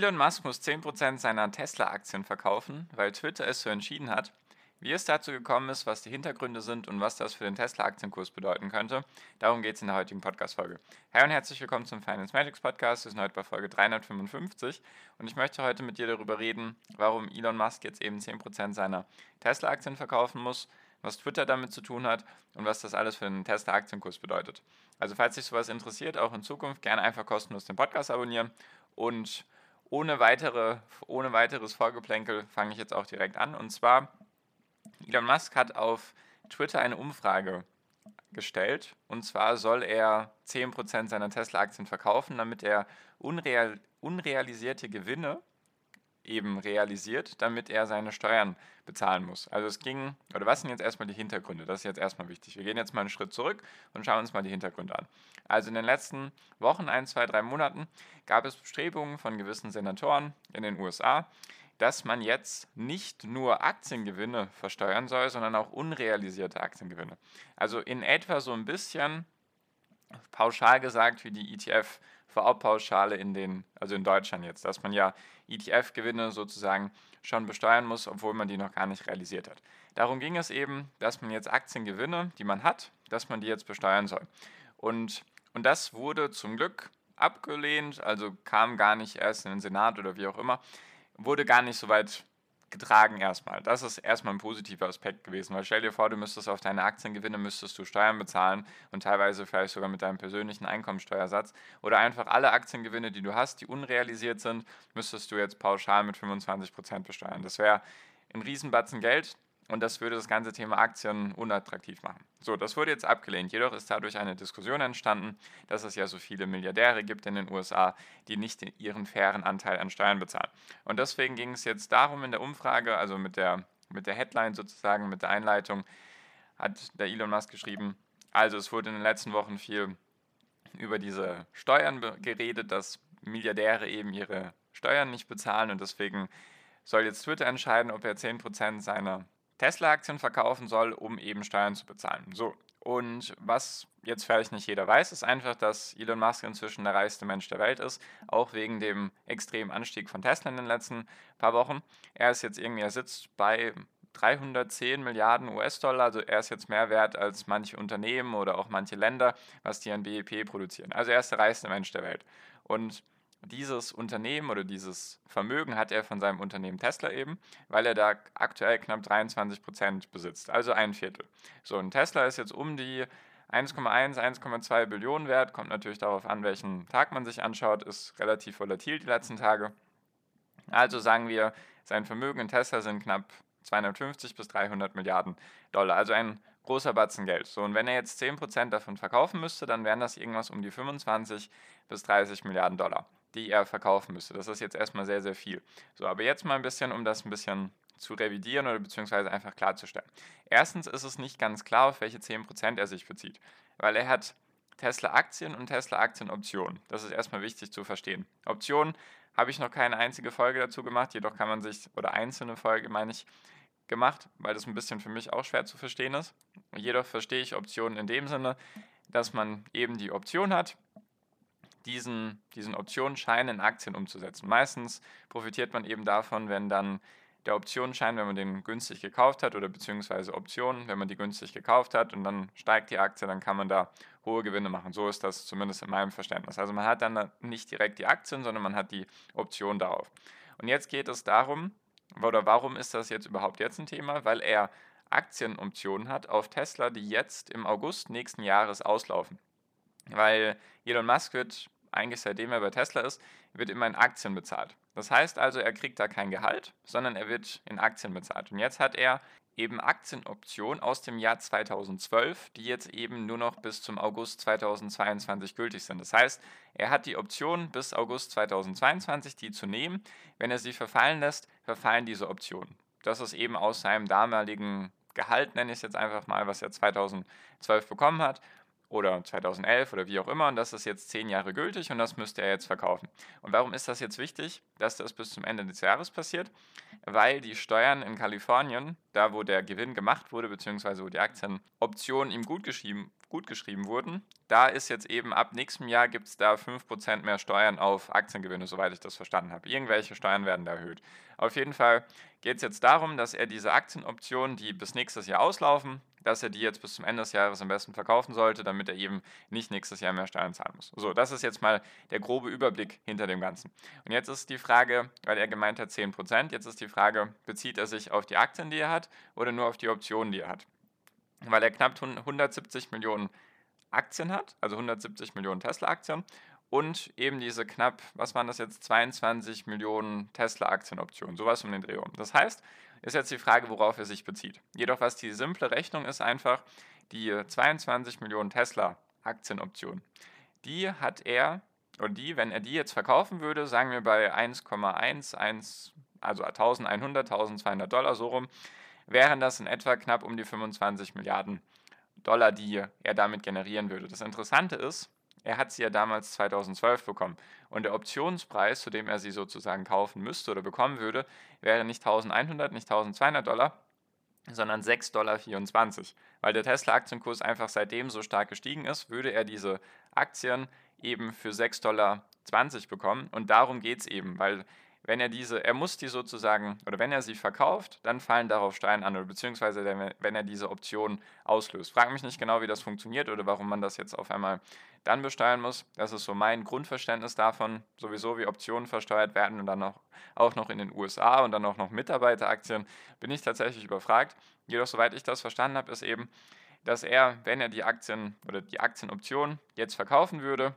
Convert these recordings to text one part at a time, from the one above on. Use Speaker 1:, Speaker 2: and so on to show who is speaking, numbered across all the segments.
Speaker 1: Elon Musk muss 10% seiner Tesla-Aktien verkaufen, weil Twitter es so entschieden hat. Wie es dazu gekommen ist, was die Hintergründe sind und was das für den Tesla-Aktienkurs bedeuten könnte, darum geht es in der heutigen Podcast-Folge. Hi und herzlich willkommen zum Finance Magics Podcast. Wir sind heute bei Folge 355 und ich möchte heute mit dir darüber reden, warum Elon Musk jetzt eben 10% seiner Tesla-Aktien verkaufen muss, was Twitter damit zu tun hat und was das alles für den Tesla-Aktienkurs bedeutet. Also falls dich sowas interessiert, auch in Zukunft gerne einfach kostenlos den Podcast abonnieren und ohne, weitere, ohne weiteres Vorgeplänkel fange ich jetzt auch direkt an. Und zwar, Elon Musk hat auf Twitter eine Umfrage gestellt. Und zwar soll er 10% seiner Tesla-Aktien verkaufen, damit er unreal, unrealisierte Gewinne eben realisiert, damit er seine Steuern bezahlen muss. Also es ging, oder was sind jetzt erstmal die Hintergründe? Das ist jetzt erstmal wichtig. Wir gehen jetzt mal einen Schritt zurück und schauen uns mal die Hintergründe an. Also in den letzten Wochen, ein, zwei, drei Monaten, gab es Bestrebungen von gewissen Senatoren in den USA, dass man jetzt nicht nur Aktiengewinne versteuern soll, sondern auch unrealisierte Aktiengewinne. Also in etwa so ein bisschen pauschal gesagt wie die ETF VA-Pauschale in den, also in Deutschland jetzt, dass man ja ETF-Gewinne sozusagen schon besteuern muss, obwohl man die noch gar nicht realisiert hat. Darum ging es eben, dass man jetzt Aktiengewinne, die man hat, dass man die jetzt besteuern soll. Und, und das wurde zum Glück abgelehnt, also kam gar nicht erst in den Senat oder wie auch immer, wurde gar nicht so weit getragen erstmal. Das ist erstmal ein positiver Aspekt gewesen, weil stell dir vor, du müsstest auf deine Aktiengewinne müsstest du Steuern bezahlen und teilweise vielleicht sogar mit deinem persönlichen Einkommensteuersatz oder einfach alle Aktiengewinne, die du hast, die unrealisiert sind, müsstest du jetzt pauschal mit 25% besteuern. Das wäre ein Riesenbatzen Geld, und das würde das ganze Thema Aktien unattraktiv machen. So, das wurde jetzt abgelehnt. Jedoch ist dadurch eine Diskussion entstanden, dass es ja so viele Milliardäre gibt in den USA, die nicht ihren fairen Anteil an Steuern bezahlen. Und deswegen ging es jetzt darum in der Umfrage, also mit der, mit der Headline sozusagen, mit der Einleitung, hat der Elon Musk geschrieben, also es wurde in den letzten Wochen viel über diese Steuern geredet, dass Milliardäre eben ihre Steuern nicht bezahlen und deswegen soll jetzt Twitter entscheiden, ob er 10% seiner Tesla-Aktien verkaufen soll, um eben Steuern zu bezahlen. So, und was jetzt vielleicht nicht jeder weiß, ist einfach, dass Elon Musk inzwischen der reichste Mensch der Welt ist, auch wegen dem extremen Anstieg von Tesla in den letzten paar Wochen. Er ist jetzt irgendwie, er sitzt bei 310 Milliarden US-Dollar, also er ist jetzt mehr wert als manche Unternehmen oder auch manche Länder, was die an BEP produzieren. Also er ist der reichste Mensch der Welt. Und dieses Unternehmen oder dieses Vermögen hat er von seinem Unternehmen Tesla eben, weil er da aktuell knapp 23 Prozent besitzt, also ein Viertel. So, ein Tesla ist jetzt um die 1,1, 1,2 Billionen wert, kommt natürlich darauf an, welchen Tag man sich anschaut, ist relativ volatil die letzten Tage. Also sagen wir, sein Vermögen in Tesla sind knapp 250 bis 300 Milliarden Dollar, also ein großer Batzen Geld. So, und wenn er jetzt 10% davon verkaufen müsste, dann wären das irgendwas um die 25 bis 30 Milliarden Dollar die er verkaufen müsste. Das ist jetzt erstmal sehr, sehr viel. So, aber jetzt mal ein bisschen, um das ein bisschen zu revidieren oder beziehungsweise einfach klarzustellen. Erstens ist es nicht ganz klar, auf welche 10% er sich bezieht, weil er hat Tesla-Aktien und Tesla-Aktien-Optionen. Das ist erstmal wichtig zu verstehen. Optionen habe ich noch keine einzige Folge dazu gemacht, jedoch kann man sich, oder einzelne Folge meine ich, gemacht, weil das ein bisschen für mich auch schwer zu verstehen ist. Jedoch verstehe ich Optionen in dem Sinne, dass man eben die Option hat, diesen, diesen Optionsschein in Aktien umzusetzen. Meistens profitiert man eben davon, wenn dann der Optionsschein, wenn man den günstig gekauft hat oder beziehungsweise Optionen, wenn man die günstig gekauft hat und dann steigt die Aktie, dann kann man da hohe Gewinne machen. So ist das zumindest in meinem Verständnis. Also man hat dann nicht direkt die Aktien, sondern man hat die Option darauf. Und jetzt geht es darum, oder warum ist das jetzt überhaupt jetzt ein Thema? Weil er Aktienoptionen hat auf Tesla, die jetzt im August nächsten Jahres auslaufen. Weil Elon Musk wird, eigentlich seitdem er bei Tesla ist, wird immer in Aktien bezahlt. Das heißt also, er kriegt da kein Gehalt, sondern er wird in Aktien bezahlt. Und jetzt hat er eben Aktienoptionen aus dem Jahr 2012, die jetzt eben nur noch bis zum August 2022 gültig sind. Das heißt, er hat die Option bis August 2022, die zu nehmen. Wenn er sie verfallen lässt, verfallen diese Optionen. Das ist eben aus seinem damaligen Gehalt, nenne ich es jetzt einfach mal, was er 2012 bekommen hat oder 2011 oder wie auch immer und das ist jetzt zehn Jahre gültig und das müsste er jetzt verkaufen. Und warum ist das jetzt wichtig, dass das bis zum Ende des Jahres passiert? Weil die Steuern in Kalifornien, da wo der Gewinn gemacht wurde, beziehungsweise wo die Aktienoptionen ihm gut geschrieben, gut geschrieben wurden, da ist jetzt eben ab nächstem Jahr gibt es da 5% mehr Steuern auf Aktiengewinne, soweit ich das verstanden habe. Irgendwelche Steuern werden da erhöht. Auf jeden Fall geht es jetzt darum, dass er diese Aktienoptionen, die bis nächstes Jahr auslaufen, dass er die jetzt bis zum Ende des Jahres am besten verkaufen sollte, damit er eben nicht nächstes Jahr mehr Steuern zahlen muss. So, das ist jetzt mal der grobe Überblick hinter dem Ganzen. Und jetzt ist die Frage, weil er gemeint hat 10%, jetzt ist die Frage, bezieht er sich auf die Aktien, die er hat oder nur auf die Optionen, die er hat? Weil er knapp 170 Millionen Aktien hat, also 170 Millionen Tesla-Aktien und eben diese knapp, was waren das jetzt, 22 Millionen Tesla-Aktienoptionen, sowas um den Dreh um. Das heißt, ist jetzt die Frage, worauf er sich bezieht. Jedoch, was die simple Rechnung ist, einfach die 22 Millionen Tesla-Aktienoptionen. Die hat er, oder die, wenn er die jetzt verkaufen würde, sagen wir bei 1,11, also 1100, 1200 Dollar so rum, wären das in etwa knapp um die 25 Milliarden Dollar, die er damit generieren würde. Das Interessante ist, er hat sie ja damals 2012 bekommen. Und der Optionspreis, zu dem er sie sozusagen kaufen müsste oder bekommen würde, wäre nicht 1100, nicht 1200 Dollar, sondern 6,24 Dollar. Weil der Tesla-Aktienkurs einfach seitdem so stark gestiegen ist, würde er diese Aktien eben für 6,20 Dollar bekommen. Und darum geht es eben, weil wenn er diese, er muss die sozusagen, oder wenn er sie verkauft, dann fallen darauf Steuern an, oder beziehungsweise wenn er diese Option auslöst. Frag mich nicht genau, wie das funktioniert oder warum man das jetzt auf einmal dann besteuern muss. Das ist so mein Grundverständnis davon, sowieso wie Optionen versteuert werden und dann auch, auch noch in den USA und dann auch noch Mitarbeiteraktien, bin ich tatsächlich überfragt. Jedoch, soweit ich das verstanden habe, ist eben, dass er, wenn er die Aktien oder die Aktienoption jetzt verkaufen würde,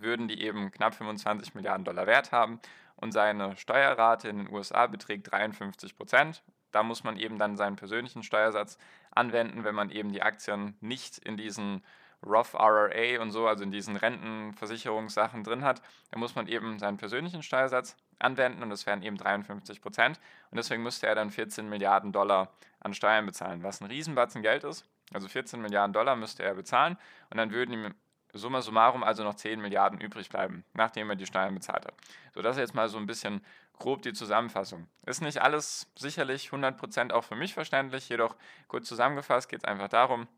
Speaker 1: würden die eben knapp 25 Milliarden Dollar Wert haben und seine Steuerrate in den USA beträgt 53 Prozent. Da muss man eben dann seinen persönlichen Steuersatz anwenden, wenn man eben die Aktien nicht in diesen Roth RRA und so, also in diesen Rentenversicherungssachen drin hat, dann muss man eben seinen persönlichen Steuersatz anwenden und das wären eben 53 Prozent. Und deswegen müsste er dann 14 Milliarden Dollar an Steuern bezahlen, was ein Riesenbatzen Geld ist. Also 14 Milliarden Dollar müsste er bezahlen und dann würden ihm summa summarum also noch 10 Milliarden übrig bleiben, nachdem er die Steuern bezahlt hat. So, das ist jetzt mal so ein bisschen grob die Zusammenfassung. Ist nicht alles sicherlich 100% auch für mich verständlich, jedoch kurz zusammengefasst geht es einfach darum,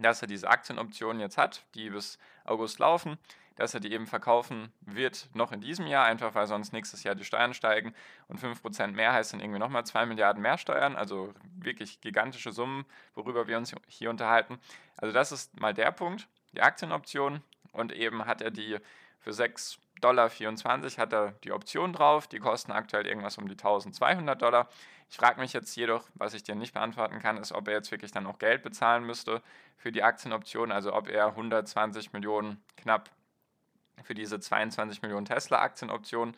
Speaker 1: dass er diese Aktienoptionen jetzt hat, die bis August laufen, dass er die eben verkaufen wird noch in diesem Jahr, einfach weil sonst nächstes Jahr die Steuern steigen und 5% mehr heißt dann irgendwie nochmal 2 Milliarden mehr Steuern, also wirklich gigantische Summen, worüber wir uns hier unterhalten. Also das ist mal der Punkt die Aktienoption und eben hat er die für 6,24 Dollar hat er die Option drauf. Die kosten aktuell irgendwas um die 1200 Dollar. Ich frage mich jetzt jedoch, was ich dir nicht beantworten kann, ist, ob er jetzt wirklich dann auch Geld bezahlen müsste für die Aktienoption, also ob er 120 Millionen knapp für diese 22 Millionen Tesla-Aktienoption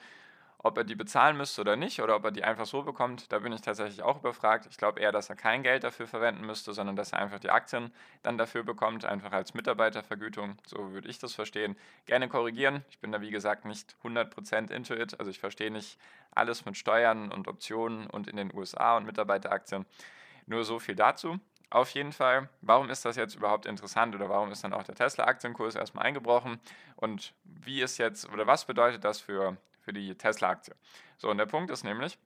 Speaker 1: ob er die bezahlen müsste oder nicht, oder ob er die einfach so bekommt, da bin ich tatsächlich auch überfragt. Ich glaube eher, dass er kein Geld dafür verwenden müsste, sondern dass er einfach die Aktien dann dafür bekommt, einfach als Mitarbeitervergütung. So würde ich das verstehen. Gerne korrigieren. Ich bin da, wie gesagt, nicht 100% into it. Also ich verstehe nicht alles mit Steuern und Optionen und in den USA und Mitarbeiteraktien. Nur so viel dazu. Auf jeden Fall, warum ist das jetzt überhaupt interessant oder warum ist dann auch der Tesla-Aktienkurs erstmal eingebrochen und wie ist jetzt oder was bedeutet das für für die Tesla-Aktie. So, und der Punkt ist nämlich,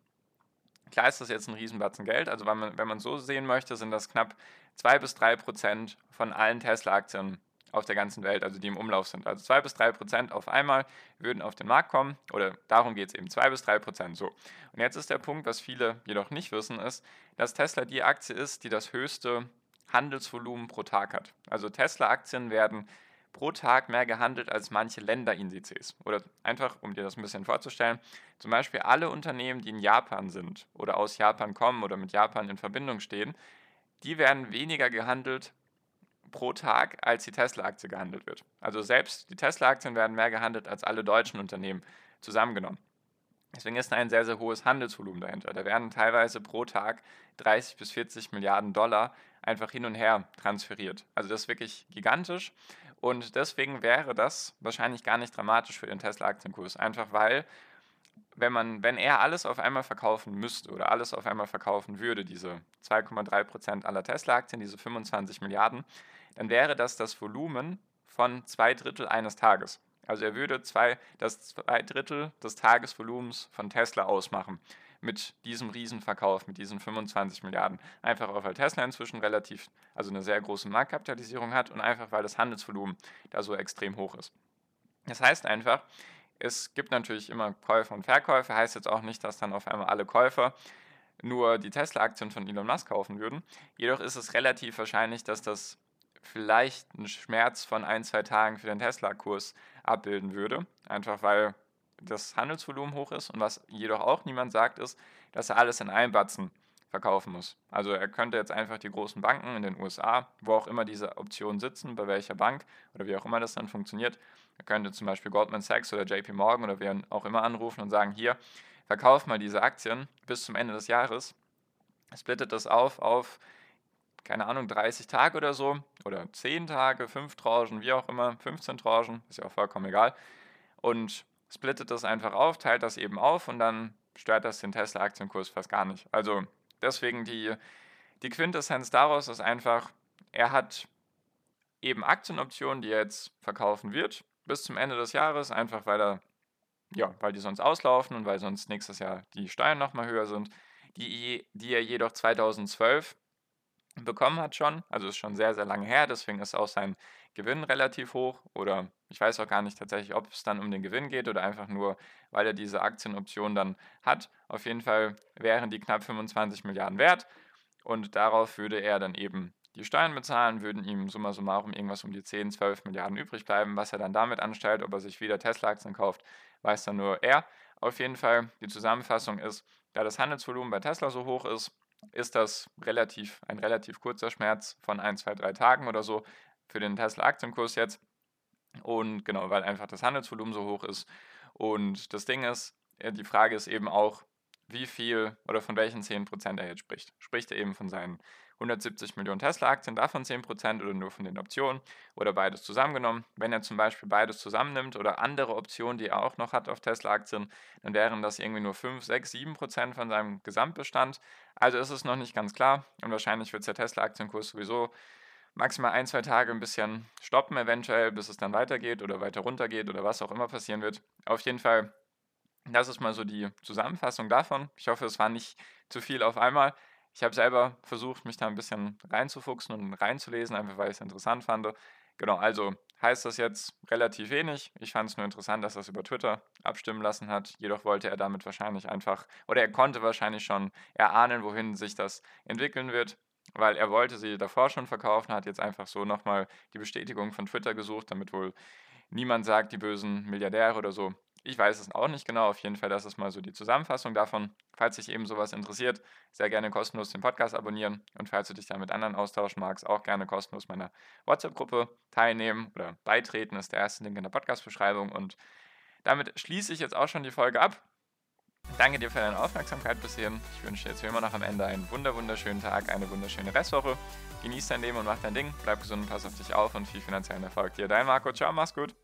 Speaker 1: klar ist das jetzt ein Riesenbatzen Geld, also wenn man, wenn man so sehen möchte, sind das knapp 2 bis 3 Prozent von allen Tesla-Aktien auf der ganzen Welt, also die im Umlauf sind. Also 2 bis 3 Prozent auf einmal würden auf den Markt kommen oder darum geht es eben, 2 bis 3 Prozent so. Und jetzt ist der Punkt, was viele jedoch nicht wissen, ist, dass Tesla die Aktie ist, die das höchste Handelsvolumen pro Tag hat. Also Tesla-Aktien werden pro Tag mehr gehandelt als manche Länderindizes. Oder einfach, um dir das ein bisschen vorzustellen, zum Beispiel alle Unternehmen, die in Japan sind oder aus Japan kommen oder mit Japan in Verbindung stehen, die werden weniger gehandelt pro Tag, als die Tesla-Aktie gehandelt wird. Also selbst die Tesla-Aktien werden mehr gehandelt als alle deutschen Unternehmen zusammengenommen. Deswegen ist da ein sehr, sehr hohes Handelsvolumen dahinter. Da werden teilweise pro Tag 30 bis 40 Milliarden Dollar einfach hin und her transferiert. Also das ist wirklich gigantisch. Und deswegen wäre das wahrscheinlich gar nicht dramatisch für den Tesla-Aktienkurs. Einfach weil, wenn, man, wenn er alles auf einmal verkaufen müsste oder alles auf einmal verkaufen würde, diese 2,3 Prozent aller Tesla-Aktien, diese 25 Milliarden, dann wäre das das Volumen von zwei Drittel eines Tages. Also er würde zwei, das zwei Drittel des Tagesvolumens von Tesla ausmachen mit diesem Riesenverkauf, mit diesen 25 Milliarden. Einfach auch, weil Tesla inzwischen relativ, also eine sehr große Marktkapitalisierung hat und einfach, weil das Handelsvolumen da so extrem hoch ist. Das heißt einfach, es gibt natürlich immer Käufer und Verkäufer, heißt jetzt auch nicht, dass dann auf einmal alle Käufer nur die Tesla-Aktien von Elon Musk kaufen würden. Jedoch ist es relativ wahrscheinlich, dass das vielleicht einen Schmerz von ein, zwei Tagen für den Tesla-Kurs abbilden würde. Einfach weil das Handelsvolumen hoch ist und was jedoch auch niemand sagt, ist, dass er alles in einem Batzen verkaufen muss. Also er könnte jetzt einfach die großen Banken in den USA, wo auch immer diese Optionen sitzen, bei welcher Bank oder wie auch immer das dann funktioniert, er könnte zum Beispiel Goldman Sachs oder JP Morgan oder wer auch immer anrufen und sagen, hier, verkauf mal diese Aktien bis zum Ende des Jahres, splittet das auf auf keine Ahnung, 30 Tage oder so, oder 10 Tage, 5 Tranchen, wie auch immer, 15 Tranchen, ist ja auch vollkommen egal. Und splittet das einfach auf, teilt das eben auf und dann stört das den Tesla-Aktienkurs fast gar nicht. Also deswegen die, die Quintessenz daraus ist einfach, er hat eben Aktienoptionen, die er jetzt verkaufen wird, bis zum Ende des Jahres, einfach weil er, ja, weil die sonst auslaufen und weil sonst nächstes Jahr die Steuern nochmal höher sind, die, die er jedoch 2012 bekommen hat schon. Also ist schon sehr, sehr lange her. Deswegen ist auch sein Gewinn relativ hoch. Oder ich weiß auch gar nicht tatsächlich, ob es dann um den Gewinn geht oder einfach nur, weil er diese Aktienoption dann hat. Auf jeden Fall wären die knapp 25 Milliarden wert. Und darauf würde er dann eben die Steuern bezahlen, würden ihm summa summarum irgendwas um die 10, 12 Milliarden übrig bleiben. Was er dann damit anstellt, ob er sich wieder Tesla-Aktien kauft, weiß dann nur er. Auf jeden Fall, die Zusammenfassung ist, da das Handelsvolumen bei Tesla so hoch ist, ist das relativ, ein relativ kurzer Schmerz von ein, zwei, drei Tagen oder so für den Tesla-Aktienkurs jetzt. Und genau, weil einfach das Handelsvolumen so hoch ist. Und das Ding ist, äh, die Frage ist eben auch, wie viel oder von welchen 10% er jetzt spricht. Spricht er eben von seinen 170 Millionen Tesla-Aktien, davon 10% oder nur von den Optionen oder beides zusammengenommen. Wenn er zum Beispiel beides zusammennimmt oder andere Optionen, die er auch noch hat auf Tesla-Aktien, dann wären das irgendwie nur 5, 6, 7% von seinem Gesamtbestand. Also ist es noch nicht ganz klar und wahrscheinlich wird der Tesla-Aktienkurs sowieso maximal ein, zwei Tage ein bisschen stoppen, eventuell, bis es dann weitergeht oder weiter runter geht oder was auch immer passieren wird. Auf jeden Fall, das ist mal so die Zusammenfassung davon. Ich hoffe, es war nicht zu viel auf einmal. Ich habe selber versucht, mich da ein bisschen reinzufuchsen und reinzulesen, einfach weil ich es interessant fand. Genau, also heißt das jetzt relativ wenig. Ich fand es nur interessant, dass er es über Twitter abstimmen lassen hat. Jedoch wollte er damit wahrscheinlich einfach, oder er konnte wahrscheinlich schon erahnen, wohin sich das entwickeln wird, weil er wollte sie davor schon verkaufen, hat jetzt einfach so nochmal die Bestätigung von Twitter gesucht, damit wohl niemand sagt, die bösen Milliardäre oder so ich weiß es auch nicht genau. Auf jeden Fall, das ist mal so die Zusammenfassung davon. Falls dich eben sowas interessiert, sehr gerne kostenlos den Podcast abonnieren. Und falls du dich da mit anderen austauschen magst, auch gerne kostenlos meiner WhatsApp-Gruppe teilnehmen oder beitreten, ist der erste Link in der Podcast-Beschreibung. Und damit schließe ich jetzt auch schon die Folge ab. Danke dir für deine Aufmerksamkeit bis hierhin. Ich wünsche dir jetzt wie immer noch am Ende einen wunderschönen Tag, eine wunderschöne Restwoche. Genieß dein Leben und mach dein Ding. Bleib gesund und pass auf dich auf und viel finanziellen Erfolg dir. Dein Marco. Ciao, mach's gut.